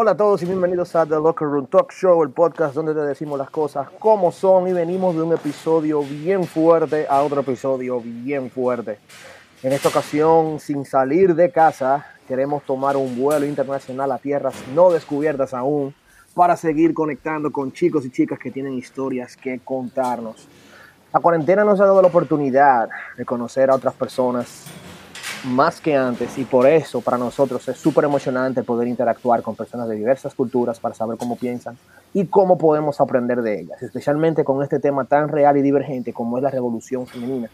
Hola a todos y bienvenidos a The Locker Room Talk Show, el podcast donde te decimos las cosas como son y venimos de un episodio bien fuerte a otro episodio bien fuerte. En esta ocasión, sin salir de casa, queremos tomar un vuelo internacional a tierras no descubiertas aún para seguir conectando con chicos y chicas que tienen historias que contarnos. La cuarentena nos ha dado la oportunidad de conocer a otras personas más que antes y por eso para nosotros es súper emocionante poder interactuar con personas de diversas culturas para saber cómo piensan y cómo podemos aprender de ellas, especialmente con este tema tan real y divergente como es la revolución femenina.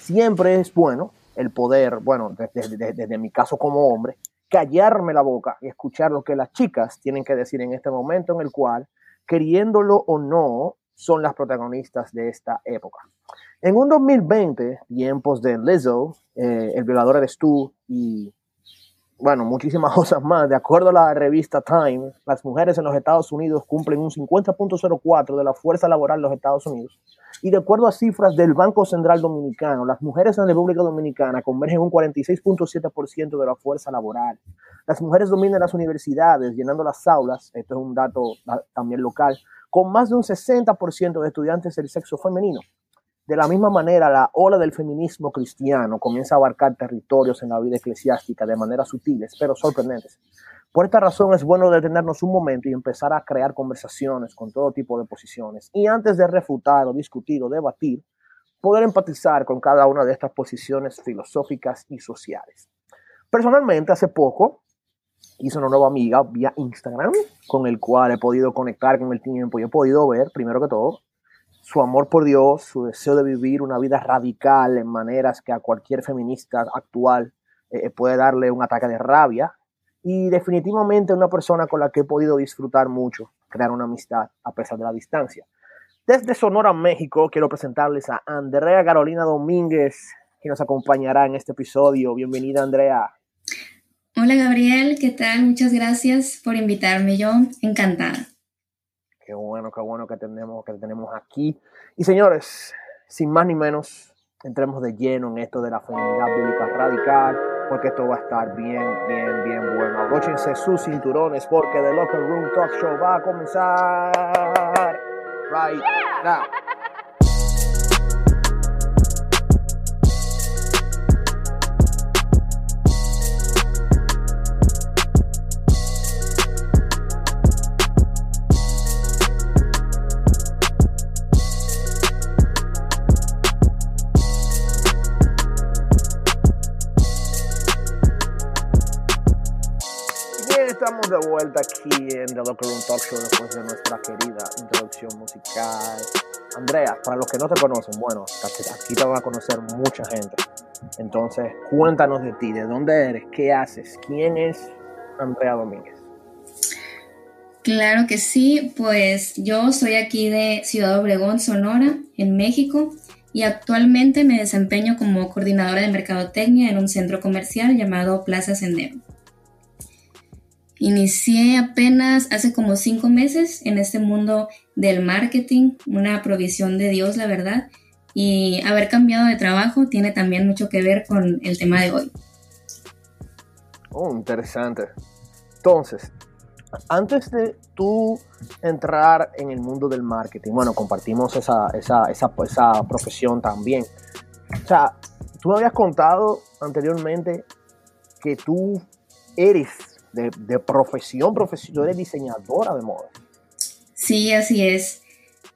Siempre es bueno el poder, bueno, desde, desde, mi caso como hombre, callarme la boca y escuchar lo que las chicas tienen que decir en este momento en el cual, queriéndolo o no, son las protagonistas de esta época. En un 2020, tiempos de Lizzo, eh, El violador eres tú y, bueno, muchísimas cosas más, de acuerdo a la revista Time, las mujeres en los Estados Unidos cumplen un 50.04 de la fuerza laboral de los Estados Unidos. Y de acuerdo a cifras del Banco Central Dominicano, las mujeres en la República Dominicana convergen un 46.7% de la fuerza laboral. Las mujeres dominan las universidades, llenando las aulas, esto es un dato también local, con más de un 60% de estudiantes del sexo femenino. De la misma manera, la ola del feminismo cristiano comienza a abarcar territorios en la vida eclesiástica de manera sutiles, pero sorprendentes. Por esta razón es bueno detenernos un momento y empezar a crear conversaciones con todo tipo de posiciones. Y antes de refutar o discutir o debatir, poder empatizar con cada una de estas posiciones filosóficas y sociales. Personalmente, hace poco hice una nueva amiga vía Instagram, con el cual he podido conectar con el tiempo y he podido ver, primero que todo, su amor por Dios, su deseo de vivir una vida radical en maneras que a cualquier feminista actual eh, puede darle un ataque de rabia. Y definitivamente una persona con la que he podido disfrutar mucho, crear una amistad a pesar de la distancia. Desde Sonora, México, quiero presentarles a Andrea Carolina Domínguez, que nos acompañará en este episodio. Bienvenida, Andrea. Hola, Gabriel, ¿qué tal? Muchas gracias por invitarme. Yo encantada. Qué bueno, qué bueno que tenemos, que tenemos aquí. Y señores, sin más ni menos, entremos de lleno en esto de la feminidad bíblica radical, porque esto va a estar bien, bien, bien bueno. Abróchense sus cinturones porque The Locker Room Talk Show va a comenzar right now. De vuelta aquí en The Locker Room Talk Show después de nuestra querida introducción musical. Andrea, para los que no te conocen, bueno, aquí te van a conocer mucha gente. Entonces, cuéntanos de ti, de dónde eres, qué haces, quién es Andrea Domínguez. Claro que sí, pues yo soy aquí de Ciudad Obregón, Sonora, en México, y actualmente me desempeño como coordinadora de mercadotecnia en un centro comercial llamado Plaza Sendero. Inicié apenas hace como cinco meses en este mundo del marketing, una provisión de Dios, la verdad. Y haber cambiado de trabajo tiene también mucho que ver con el tema de hoy. Oh, interesante. Entonces, antes de tú entrar en el mundo del marketing, bueno, compartimos esa, esa, esa, esa profesión también. O sea, tú me habías contado anteriormente que tú eres de, profesión, profesión, eres diseñadora de moda. Sí, así es.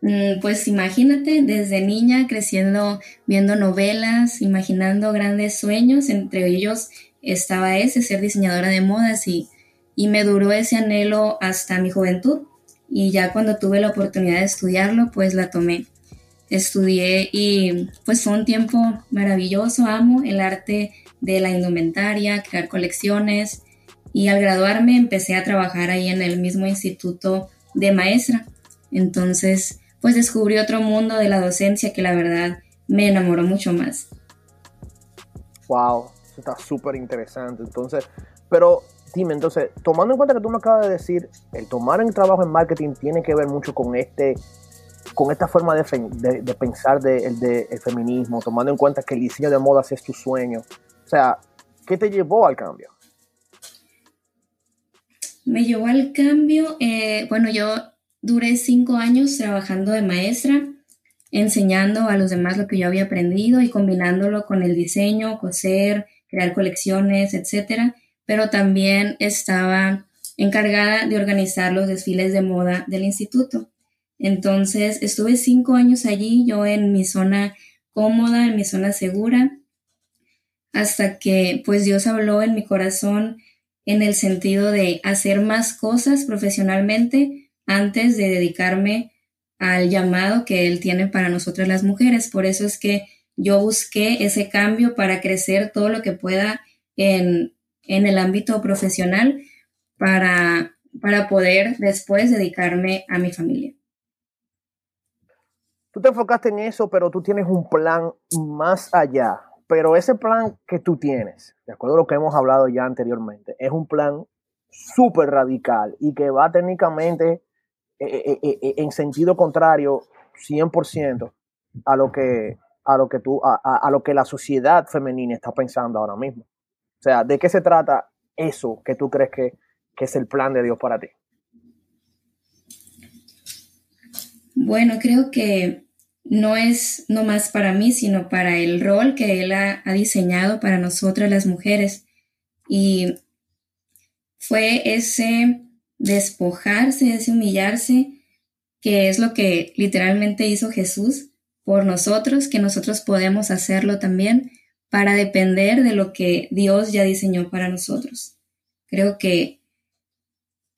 Mm, pues imagínate, desde niña creciendo, viendo novelas, imaginando grandes sueños, entre ellos estaba ese, ser diseñadora de modas y, y me duró ese anhelo hasta mi juventud y ya cuando tuve la oportunidad de estudiarlo, pues la tomé. Estudié y pues fue un tiempo maravilloso, amo el arte de la indumentaria, crear colecciones, y al graduarme empecé a trabajar ahí en el mismo instituto de maestra. Entonces, pues descubrí otro mundo de la docencia que la verdad me enamoró mucho más. Wow, eso está súper interesante. Entonces, pero dime, entonces, tomando en cuenta que tú me acabas de decir, el tomar en trabajo en marketing tiene que ver mucho con este con esta forma de, pensar del de, feminismo, tomando en cuenta que el diseño de modas es tu sueño. O sea, ¿qué te llevó al cambio? Me llevó al cambio, eh, bueno, yo duré cinco años trabajando de maestra, enseñando a los demás lo que yo había aprendido y combinándolo con el diseño, coser, crear colecciones, etcétera. Pero también estaba encargada de organizar los desfiles de moda del instituto. Entonces estuve cinco años allí, yo en mi zona cómoda, en mi zona segura, hasta que pues Dios habló en mi corazón en el sentido de hacer más cosas profesionalmente antes de dedicarme al llamado que Él tiene para nosotras las mujeres. Por eso es que yo busqué ese cambio para crecer todo lo que pueda en, en el ámbito profesional para, para poder después dedicarme a mi familia. Tú te enfocaste en eso, pero tú tienes un plan más allá. Pero ese plan que tú tienes, de acuerdo a lo que hemos hablado ya anteriormente, es un plan súper radical y que va técnicamente eh, eh, eh, en sentido contrario 100% a lo que a lo que tú a, a, lo que la sociedad femenina está pensando ahora mismo. O sea, ¿de qué se trata eso que tú crees que, que es el plan de Dios para ti? Bueno, creo que no es nomás para mí, sino para el rol que Él ha, diseñado para nosotras las mujeres. Y fue ese despojarse, ese humillarse, que es lo que literalmente hizo Jesús por nosotros, que nosotros podemos hacerlo también para depender de lo que Dios ya diseñó para nosotros. Creo que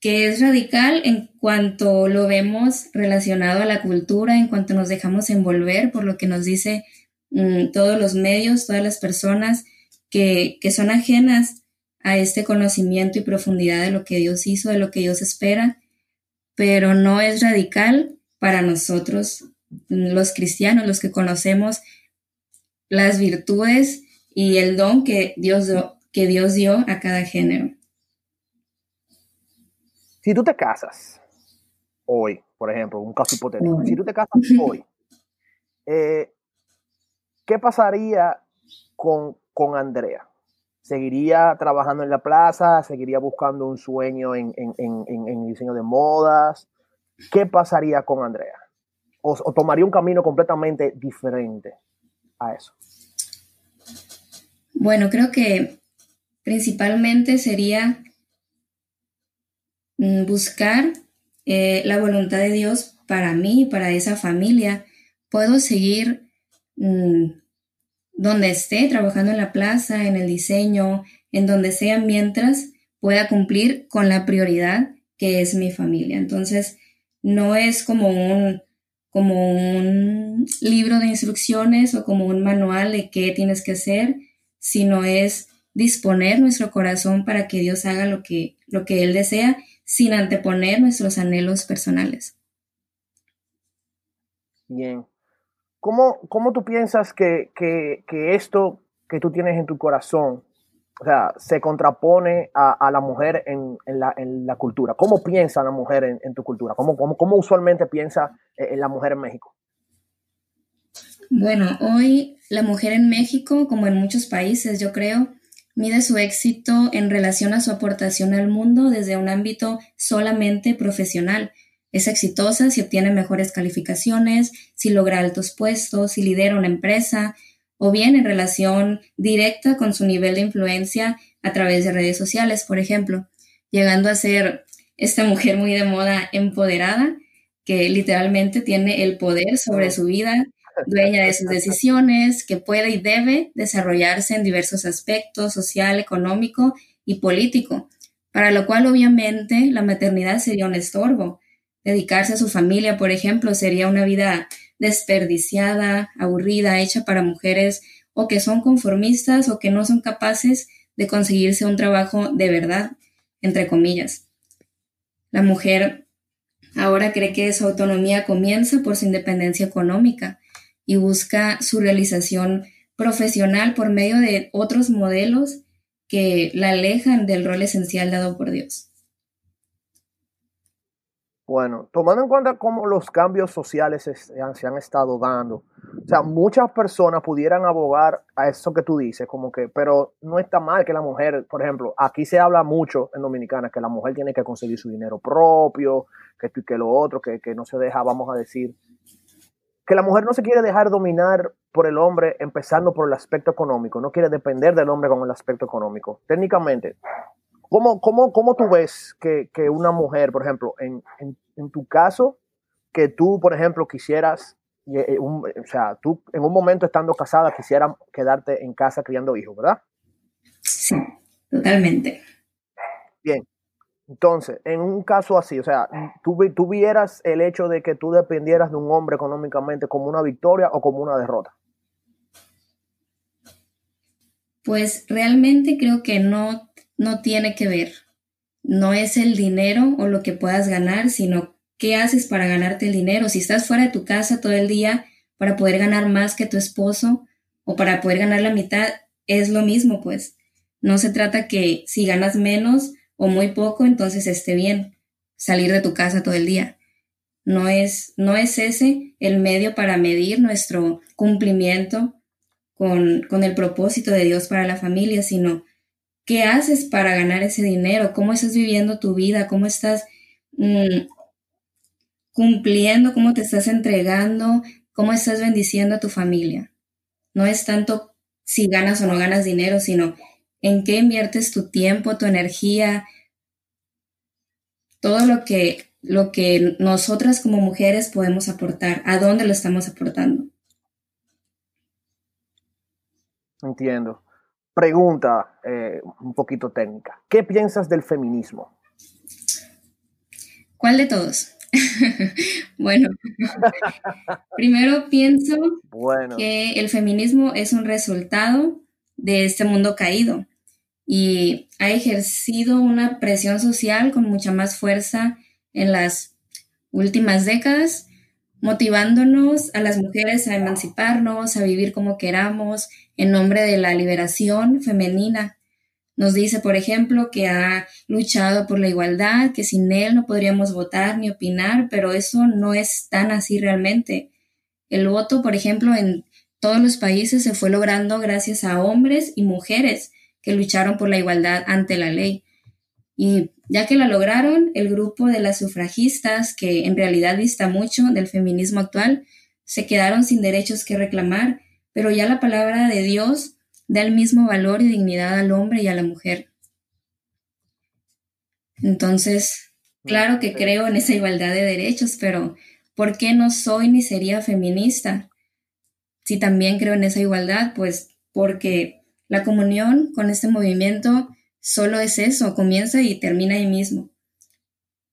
que es radical en cuanto lo vemos relacionado a la cultura, en cuanto nos dejamos envolver por lo que nos dice mm, todos los medios, todas las personas que, que son ajenas a este conocimiento y profundidad de lo que Dios hizo, de lo que Dios espera, pero no es radical para nosotros, los cristianos, los que conocemos las virtudes y el don que Dios, que Dios dio a cada género. Si tú te casas hoy, por ejemplo, un caso hipotético, si tú te casas hoy, eh, ¿qué pasaría con, con, Andrea? ¿Seguiría trabajando en la plaza? ¿Seguiría buscando un sueño en, en, en, diseño de modas? ¿Qué pasaría con Andrea? O, ¿O tomaría un camino completamente diferente a eso? Bueno, creo que principalmente sería buscar eh, la voluntad de Dios para mí, para esa familia. Puedo seguir mm, donde esté, trabajando en la plaza, en el diseño, en donde sea, mientras pueda cumplir con la prioridad que es mi familia. Entonces, no es como un, como un libro de instrucciones o como un manual de qué tienes que hacer, sino es disponer nuestro corazón para que Dios haga lo que, lo que Él desea sin anteponer nuestros anhelos personales. Bien. ¿Cómo, cómo tú piensas que, esto que tú tienes en tu corazón, o sea, se contrapone a, la mujer en, la, cultura? ¿Cómo piensa la mujer en, tu cultura? ¿Cómo, cómo, usualmente piensa eh, en la mujer en México? Bueno, hoy la mujer en México, como en muchos países, yo creo, mide su éxito en relación a su aportación al mundo desde un ámbito solamente profesional. Es exitosa si obtiene mejores calificaciones, si logra altos puestos, si lidera una empresa, o bien en relación directa con su nivel de influencia a través de redes sociales, por ejemplo, llegando a ser esta mujer muy de moda empoderada, que literalmente tiene el poder sobre su vida dueña de sus decisiones, que puede y debe desarrollarse en diversos aspectos, social, económico y político, para lo cual obviamente la maternidad sería un estorbo. Dedicarse a su familia, por ejemplo, sería una vida desperdiciada, aburrida, hecha para mujeres o que son conformistas o que no son capaces de conseguirse un trabajo de verdad, entre comillas. La mujer ahora cree que su autonomía comienza por su independencia económica y busca su realización profesional por medio de otros modelos que la alejan del rol esencial dado por Dios. Bueno, tomando en cuenta cómo los cambios sociales se han, estado dando, o sea, muchas personas pudieran abogar a eso que tú dices, como que, pero no está mal que la mujer, por ejemplo, aquí se habla mucho en Dominicana que la mujer tiene que conseguir su dinero propio, que esto y que lo otro, que, que no se deja, vamos a decir, que la mujer no se quiere dejar dominar por el hombre empezando por el aspecto económico, no quiere depender del hombre con el aspecto económico. Técnicamente, ¿Cómo, cómo, cómo tú ves que, que, una mujer, por ejemplo, en, en, en, tu caso, que tú, por ejemplo, quisieras, eh, un, o sea, tú en un momento estando casada quisieras quedarte en casa criando hijos, ¿verdad? Sí, totalmente. Bien. Entonces, en un caso así, o sea, ¿tú, ¿tú vieras el hecho de que tú dependieras de un hombre económicamente como una victoria o como una derrota? Pues realmente creo que no no tiene que ver. No es el dinero o lo que puedas ganar, sino qué haces para ganarte el dinero. Si estás fuera de tu casa todo el día para poder ganar más que tu esposo o para poder ganar la mitad, es lo mismo, pues. No se trata que si ganas menos o muy poco, entonces esté bien salir de tu casa todo el día. No es, no es ese el medio para medir nuestro cumplimiento con, con el propósito de Dios para la familia, sino ¿Qué haces para ganar ese dinero? ¿Cómo estás viviendo tu vida? ¿Cómo estás mmm, cumpliendo? ¿Cómo te estás entregando? ¿Cómo estás bendiciendo a tu familia? No es tanto si ganas o no ganas dinero, sino en qué inviertes tu tiempo, tu energía, todo lo que, lo que nosotras como mujeres podemos aportar, a dónde lo estamos aportando. Entiendo. Pregunta eh, un poquito técnica. ¿Qué piensas del feminismo? ¿Cuál de todos? bueno, primero pienso que el feminismo es un resultado de este mundo caído y ha ejercido una presión social con mucha más fuerza en las últimas décadas motivándonos a las mujeres a emanciparnos, a vivir como queramos, en nombre de la liberación femenina. Nos dice, por ejemplo, que ha luchado por la igualdad, que sin él no podríamos votar ni opinar, pero eso no es tan así realmente. El voto, por ejemplo, en todos los países se fue logrando gracias a hombres y mujeres que lucharon por la igualdad ante la ley. Y ya que la lograron, el grupo de las sufragistas, que en realidad dista mucho del feminismo actual, se quedaron sin derechos que reclamar, pero ya la palabra de Dios da el mismo valor y dignidad al hombre y a la mujer. Entonces, claro que creo en esa igualdad de derechos, pero ¿por qué no soy ni sería feminista? Si también creo en esa igualdad, pues porque la comunión con este movimiento solo es eso, comienza y termina ahí mismo.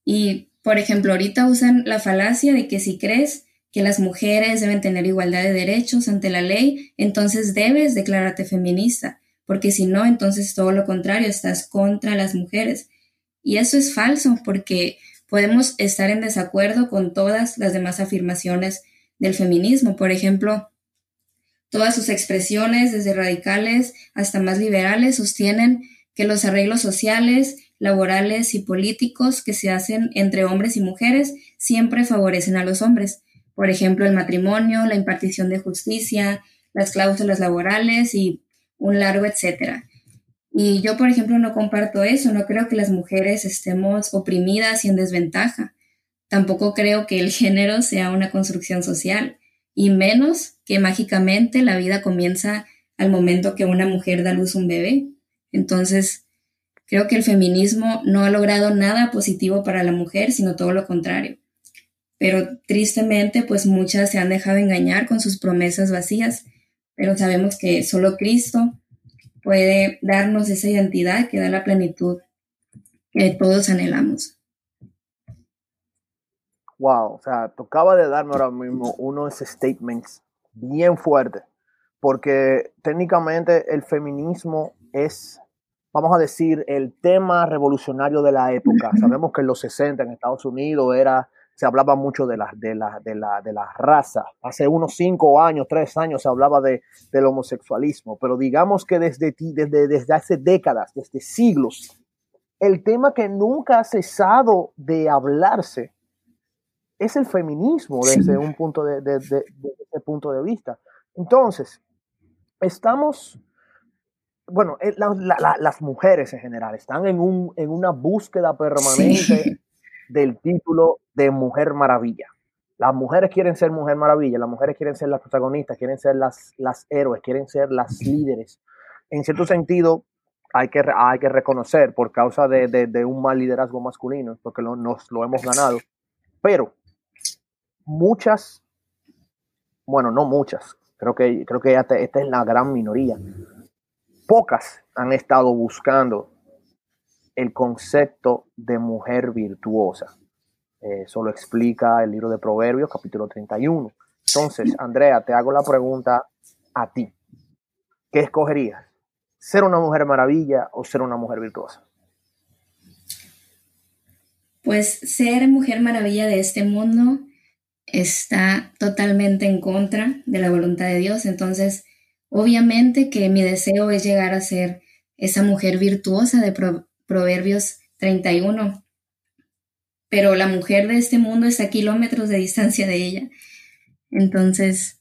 Y, por ejemplo, ahorita usan la falacia de que si crees que las mujeres deben tener igualdad de derechos ante la ley, entonces debes declararte feminista, porque si no, entonces todo lo contrario, estás contra las mujeres. Y eso es falso, porque podemos estar en desacuerdo con todas las demás afirmaciones del feminismo. Por ejemplo, todas sus expresiones, desde radicales hasta más liberales, sostienen que los arreglos sociales, laborales y políticos que se hacen entre hombres y mujeres siempre favorecen a los hombres. Por ejemplo, el matrimonio, la impartición de justicia, las cláusulas laborales y un largo etcétera. Y yo, por ejemplo, no comparto eso, no creo que las mujeres estemos oprimidas y en desventaja. Tampoco creo que el género sea una construcción social, y menos que mágicamente la vida comienza al momento que una mujer da luz a un bebé. Entonces, creo que el feminismo no ha logrado nada positivo para la mujer, sino todo lo contrario. Pero tristemente, pues muchas se han dejado engañar con sus promesas vacías, pero sabemos que solo Cristo puede darnos esa identidad que da la plenitud que todos anhelamos. Wow, o sea, tocaba de darme ahora mismo unos statements bien fuertes, porque técnicamente el feminismo es vamos a decir, el tema revolucionario de la época. Sabemos que en los 60 en Estados Unidos era, se hablaba mucho de la, de la, de la, de la raza. Hace unos cinco años, tres años se hablaba de, del homosexualismo, pero digamos que desde, desde, desde hace décadas, desde siglos, el tema que nunca ha cesado de hablarse es el feminismo desde un punto de, desde ese punto de vista. Entonces, estamos, bueno, eh, las mujeres en general están en, un, en una búsqueda permanente del título de Mujer Maravilla. Las mujeres quieren ser Mujer Maravilla, las mujeres quieren ser las protagonistas, quieren ser las, las héroes, quieren ser las líderes. En cierto sentido, hay que, hay que reconocer por causa de, un mal liderazgo masculino, porque nos lo hemos ganado. Pero muchas, bueno, no muchas, creo que, creo que esta, es la gran minoría. Pocas han estado buscando el concepto de mujer virtuosa. eso lo explica el libro de Proverbios, capítulo 31. Entonces, Andrea, te hago la pregunta a ti. ¿Qué escogerías? ser una mujer maravilla o ser una mujer virtuosa? Pues ser mujer maravilla de este mundo está totalmente en contra de la voluntad de Dios. Entonces, obviamente que mi deseo es llegar a ser esa mujer virtuosa de Proverbios 31. Pero la mujer de este mundo está a kilómetros de distancia de ella. Entonces,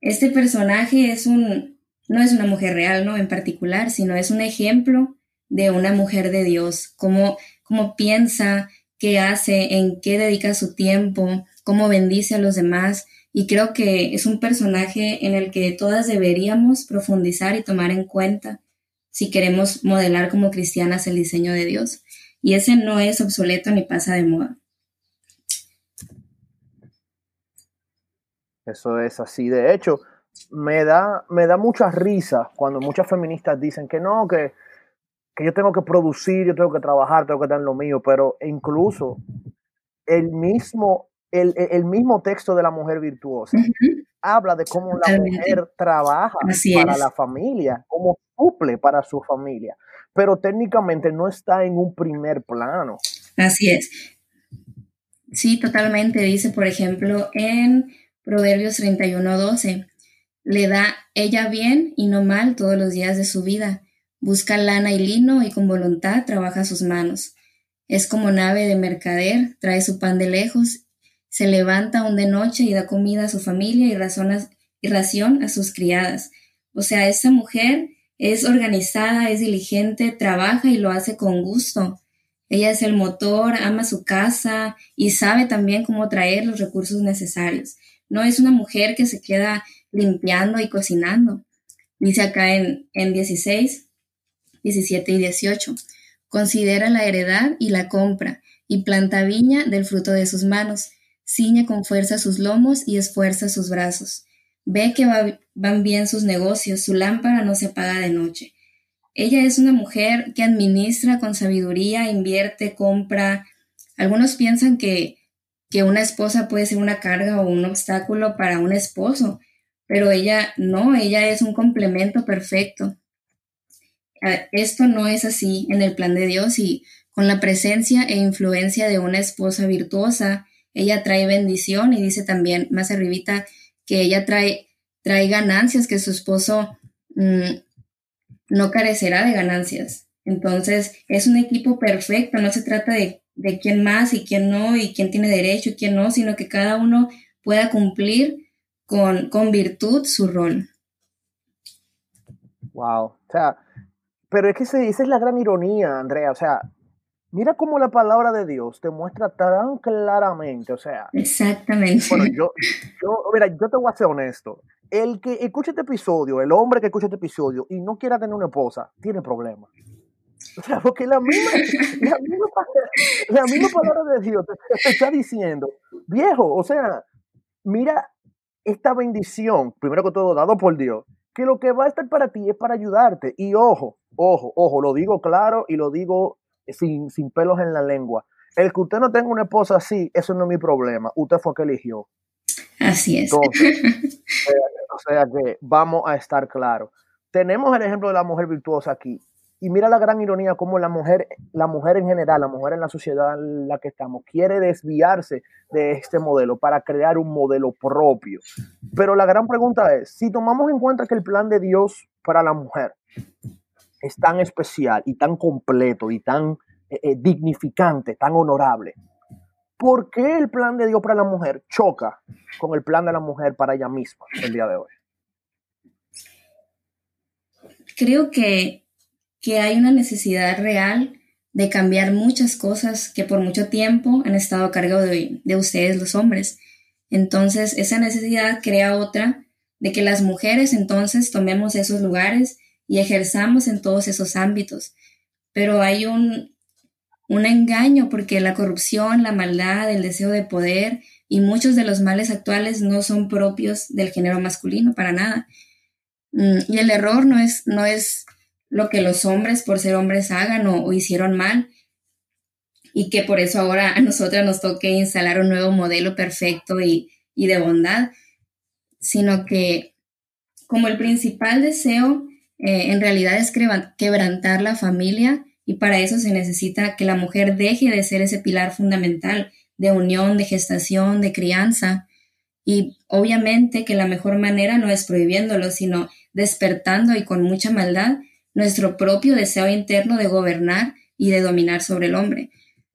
este personaje es un, no es una mujer real, ¿no? En particular, sino es un ejemplo de una mujer de Dios, cómo, cómo piensa, qué hace, en qué dedica su tiempo, cómo bendice a los demás. Y creo que es un personaje en el que todas deberíamos profundizar y tomar en cuenta si queremos modelar como cristianas el diseño de Dios. Y ese no es obsoleto ni pasa de moda. Eso es así. De hecho, me da, me da mucha risa cuando muchas feministas dicen que no, que, yo tengo que producir, yo tengo que trabajar, tengo que dar lo mío, pero incluso el mismo, el, mismo texto de la mujer virtuosa habla de cómo la mujer trabaja para la familia, cómo suple para su familia, pero técnicamente no está en un primer plano. Así es. Sí, totalmente. Dice, por ejemplo, en Proverbios 31, 12 le da ella bien y no mal todos los días de su vida. Busca lana y lino y con voluntad trabaja sus manos. Es como nave de mercader, trae su pan de lejos, se levanta aún de noche y da comida a su familia y, y ración a sus criadas. O sea, esta mujer es organizada, es diligente, trabaja y lo hace con gusto. Ella es el motor, ama su casa y sabe también cómo traer los recursos necesarios. No es una mujer que se queda limpiando y cocinando. Dice acá en, en 16, 17 y 18. Considera la heredad y la compra, y planta viña del fruto de sus manos. Ciñe con fuerza sus lomos y esfuerza sus brazos. Ve que van bien sus negocios, su lámpara no se apaga de noche. Ella es una mujer que administra con sabiduría, invierte, compra. Algunos piensan que, que una esposa puede ser una carga o un obstáculo para un esposo, pero ella no, ella es un complemento perfecto. Esto no es así en el plan de Dios y con la presencia e influencia de una esposa virtuosa, ella trae bendición y dice también más arribita que ella trae, trae ganancias, que su esposo mm, no carecerá de ganancias. Entonces, es un equipo perfecto, no se trata de, de quién más y quién no, y quién tiene derecho y quién no, sino que cada uno pueda cumplir con, con virtud su rol. Wow. O sea, pero es que esa es la gran ironía, Andrea. O sea, mira cómo la palabra de Dios te muestra tan claramente. O sea, exactamente. Bueno, yo, yo, mira, yo te voy a ser honesto. El que escucha este episodio, el hombre que escucha este episodio y no quiera tener una esposa, tiene problemas. O sea, porque la misma, la misma, la misma palabra de Dios te está diciendo, viejo, o sea, mira esta bendición, primero que todo, dado por Dios, que lo que va a estar para ti es para ayudarte. Y ojo, ojo, ojo, lo digo claro y lo digo sin, sin pelos en la lengua. El que usted no tenga una esposa así, eso no es mi problema. Usted fue que eligió. Así es. o sea que vamos a estar claros. Tenemos el ejemplo de la mujer virtuosa aquí. Y mira la gran ironía como la mujer, la mujer en general, la mujer en la sociedad en la que estamos, quiere desviarse de este modelo para crear un modelo propio. Pero la gran pregunta es, si tomamos en cuenta que el plan de Dios para la mujer es tan especial y tan completo y tan eh, eh, dignificante, tan honorable, ¿por qué el plan de Dios para la mujer choca con el plan de la mujer para ella misma el día de hoy? Creo que, que hay una necesidad real de cambiar muchas cosas que por mucho tiempo han estado a cargo de, de ustedes los hombres. Entonces, esa necesidad crea otra de que las mujeres entonces tomemos esos lugares y ejerzamos en todos esos ámbitos. Pero hay un, un engaño porque la corrupción, la maldad, el deseo de poder y muchos de los males actuales no son propios del género masculino para nada. Mm, y el error no es, no es lo que los hombres por ser hombres hagan o, hicieron mal y que por eso ahora a nosotras nos toque instalar un nuevo modelo perfecto y, y de bondad, sino que como el principal deseo eh, en realidad es quebrantar la familia y para eso se necesita que la mujer deje de ser ese pilar fundamental de unión, de gestación, de crianza. Y obviamente que la mejor manera no es prohibiéndolo, sino despertando y con mucha maldad nuestro propio deseo interno de gobernar y de dominar sobre el hombre.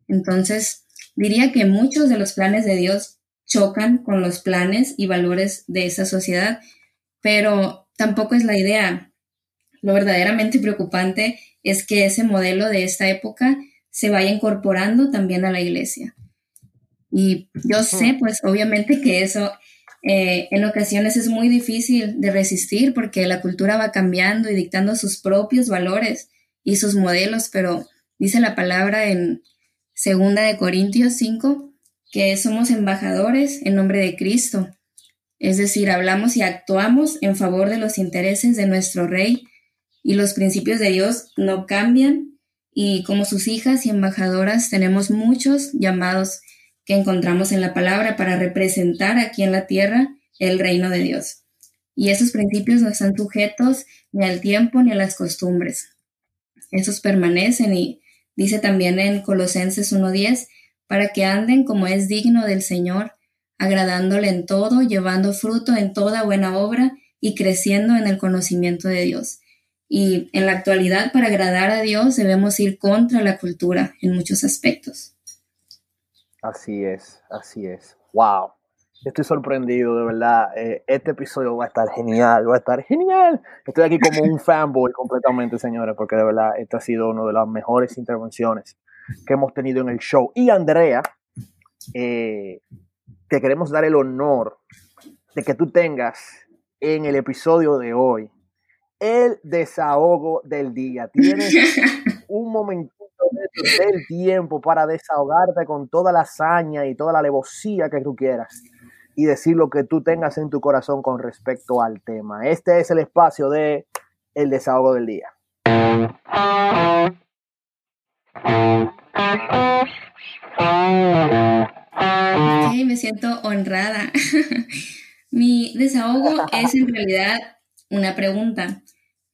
Entonces, diría que muchos de los planes de Dios chocan con los planes y valores de esa sociedad, pero tampoco es la idea. Lo verdaderamente preocupante es que ese modelo de esta época se vaya incorporando también a la iglesia. Y yo sé, pues obviamente que eso eh, en ocasiones es muy difícil de resistir porque la cultura va cambiando y dictando sus propios valores y sus modelos, pero dice la palabra en segunda de Corintios 5 que somos embajadores en nombre de Cristo. Es decir, hablamos y actuamos en favor de los intereses de nuestro rey y los principios de Dios no cambian y como sus hijas y embajadoras tenemos muchos llamados que encontramos en la palabra para representar aquí en la tierra el reino de Dios. Y esos principios no están sujetos ni al tiempo ni a las costumbres. Esos permanecen y dice también en Colosenses 1.10, para que anden como es digno del Señor, agradándole en todo, llevando fruto en toda buena obra y creciendo en el conocimiento de Dios. Y en la actualidad, para agradar a Dios, debemos ir contra la cultura en muchos aspectos. Así es, así es. ¡Wow! Estoy sorprendido, de verdad. Eh, este episodio va a estar genial, va a estar genial. Estoy aquí como un fanboy completamente, señores, porque de verdad esta ha sido una de las mejores intervenciones que hemos tenido en el show. Y Andrea, eh, te queremos dar el honor de que tú tengas en el episodio de hoy el desahogo del día. Tienes un momentito del tiempo para desahogarte con toda la hazaña y toda la alevosía que tú quieras y decir lo que tú tengas en tu corazón con respecto al tema. Este es el espacio de el desahogo del día. me siento honrada. Mi desahogo es en realidad una pregunta.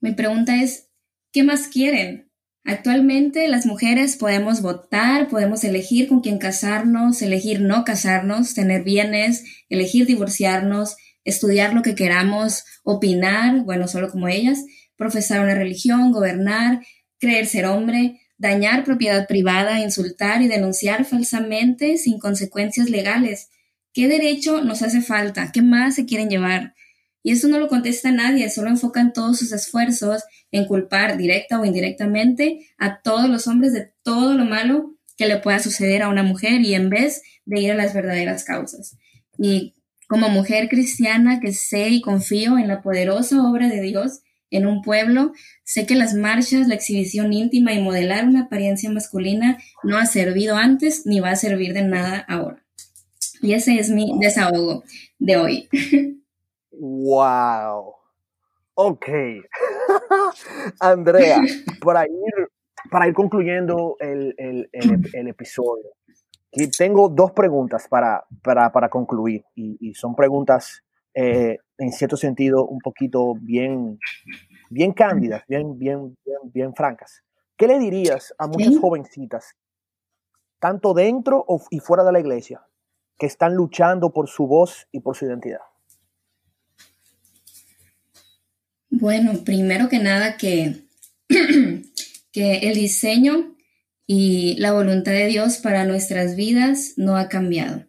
Mi pregunta es, ¿qué más quieren? Actualmente las mujeres podemos votar, podemos elegir con quién casarnos, elegir no casarnos, tener bienes, elegir divorciarnos, estudiar lo que queramos, opinar, bueno, solo como ellas, profesar una religión, gobernar, creer ser hombre, dañar propiedad privada, insultar y denunciar falsamente sin consecuencias legales. ¿Qué derecho nos hace falta? ¿Qué más se quieren llevar? Y eso no lo contesta nadie, solo enfocan todos sus esfuerzos en culpar directa o indirectamente a todos los hombres de todo lo malo que le pueda suceder a una mujer y en vez de ir a las verdaderas causas. Y como mujer cristiana que sé y confío en la poderosa obra de Dios en un pueblo, sé que las marchas, la exhibición íntima y modelar una apariencia masculina no ha servido antes ni va a servir de nada ahora. Y ese es mi desahogo de hoy. Wow. Ok. Andrea, para ir, para ir concluyendo el, episodio, tengo dos preguntas para, para, concluir y, son preguntas eh, en cierto sentido un poquito bien, bien cándidas, bien, bien, bien, francas. ¿Qué le dirías a muchas jovencitas, tanto dentro y fuera de la iglesia, que están luchando por su voz y por su identidad? Bueno, primero que nada que, que el diseño y la voluntad de Dios para nuestras vidas no ha cambiado.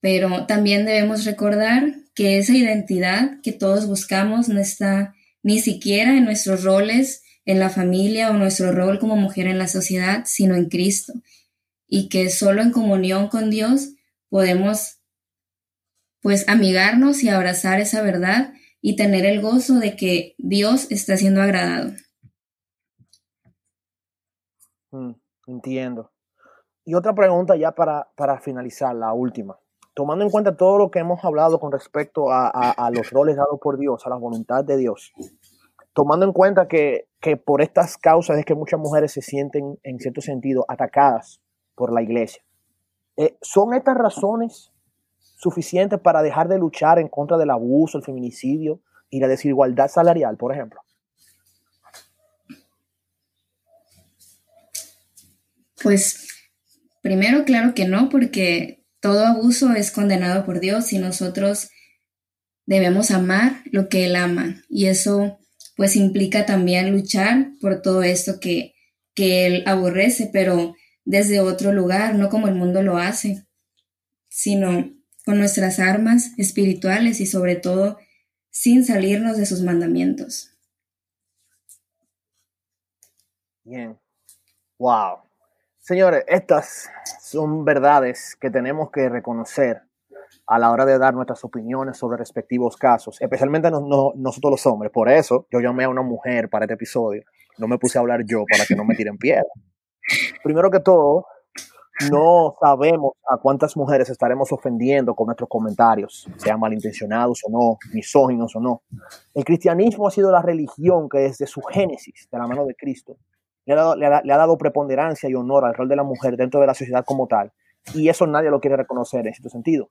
Pero también debemos recordar que esa identidad que todos buscamos no está ni siquiera en nuestros roles en la familia o nuestro rol como mujer en la sociedad, sino en Cristo. Y que solo en comunión con Dios podemos pues amigarnos y abrazar esa verdad y tener el gozo de que Dios está siendo agradado. Mm, entiendo. Y otra pregunta ya para, para, finalizar, la última. Tomando en cuenta todo lo que hemos hablado con respecto a, los roles dados por Dios, a la voluntad de Dios, tomando en cuenta que, por estas causas es que muchas mujeres se sienten, en cierto sentido, atacadas por la iglesia. Eh, ¿Son estas razones suficientes para dejar de luchar en contra del abuso, el feminicidio y la desigualdad salarial, por ejemplo? Pues primero, claro que no, porque todo abuso es condenado por Dios y nosotros debemos amar lo que Él ama. Y eso pues implica también luchar por todo esto que, que él aborrece, pero desde otro lugar, no como el mundo lo hace, sino con nuestras armas espirituales y sobre todo sin salirnos de sus mandamientos. Bien. Wow. Señores, estas son verdades que tenemos que reconocer a la hora de dar nuestras opiniones sobre respectivos casos, especialmente nosotros los hombres. Por eso yo llamé a una mujer para este episodio. No me puse a hablar yo para que no me tiren piedra. Primero que todo, no sabemos a cuántas mujeres estaremos ofendiendo con nuestros comentarios, sean malintencionados o no, misóginos o no. El cristianismo ha sido la religión que desde su génesis, de la mano de Cristo, le ha, dado preponderancia y honor al rol de la mujer dentro de la sociedad como tal. Y eso nadie lo quiere reconocer en cierto sentido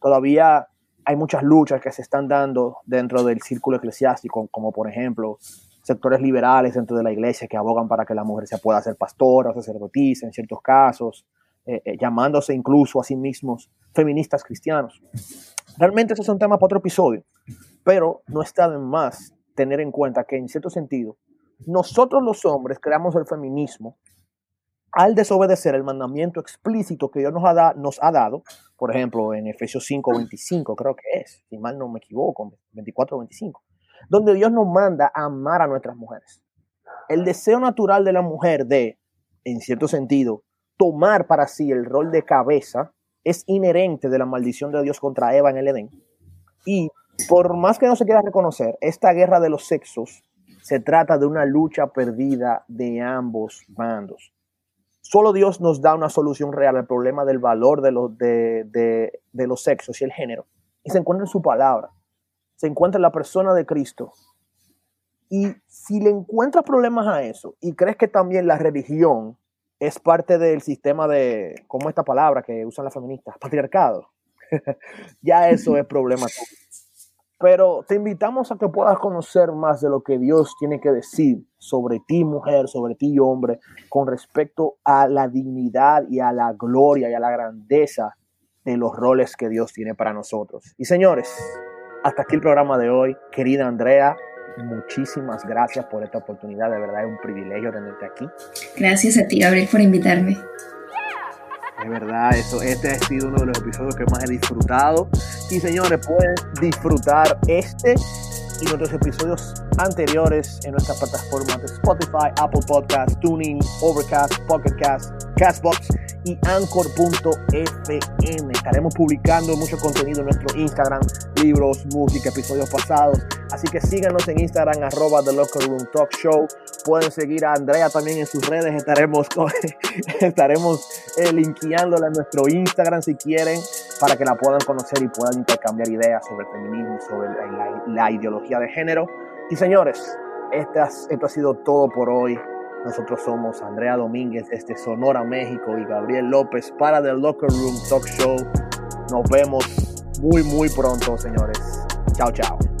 todavía hay muchas luchas que se están dando dentro del círculo eclesiástico, como por ejemplo sectores liberales dentro de la iglesia que abogan para que la mujer se pueda hacer pastora o sacerdotisa en ciertos casos, eh, eh, llamándose incluso a sí mismos feministas cristianos. Realmente eso es un tema para otro episodio, pero no está de más tener en cuenta que en cierto sentido nosotros los hombres creamos el feminismo al desobedecer el mandamiento explícito que Dios nos ha, nos ha dado, por ejemplo, en Efesios 5, 25, creo que es, si mal no me equivoco, 24, 25, donde Dios nos manda a amar a nuestras mujeres. El deseo natural de la mujer de, en cierto sentido, tomar para sí el rol de cabeza es inherente de la maldición de Dios contra Eva en el Edén. Y por más que no se quiera reconocer, esta guerra de los sexos se trata de una lucha perdida de ambos bandos. Solo Dios nos da una solución real al problema del valor de los, de, los sexos y el género. Y se encuentra en su palabra. Se encuentra en la persona de Cristo. Y si le encuentras problemas a eso y crees que también la religión es parte del sistema de, ¿cómo esta palabra que usan las feministas? Patriarcado. ya eso es problema pero te invitamos a que puedas conocer más de lo que Dios tiene que decir sobre ti, mujer, sobre ti, hombre, con respecto a la dignidad y a la gloria y a la grandeza de los roles que Dios tiene para nosotros. Y señores, hasta aquí el programa de hoy. Querida Andrea, muchísimas gracias por esta oportunidad. De verdad es un privilegio tenerte aquí. Gracias a ti, Gabriel, por invitarme. De verdad, eso, este ha sido uno de los episodios que más he disfrutado. Y señores, pueden disfrutar este y otros episodios anteriores en nuestras plataformas de Spotify, Apple Podcasts, Tuning, Overcast, Pocket Cast, Castbox y Anchor.fm. Estaremos publicando mucho contenido en nuestro Instagram, libros, música, episodios pasados. Así que síganos en Instagram, arroba The Locker Room Talk Show. Pueden seguir a Andrea también en sus redes. Estaremos, estaremos eh, en nuestro Instagram si quieren para que la puedan conocer y puedan intercambiar ideas sobre el feminismo, sobre la, ideología de género. Y señores, esto ha sido todo por hoy. Nosotros somos Andrea Domínguez desde Sonora, México y Gabriel López para The Locker Room Talk Show. Nos vemos muy, muy pronto, señores. Chao, chao.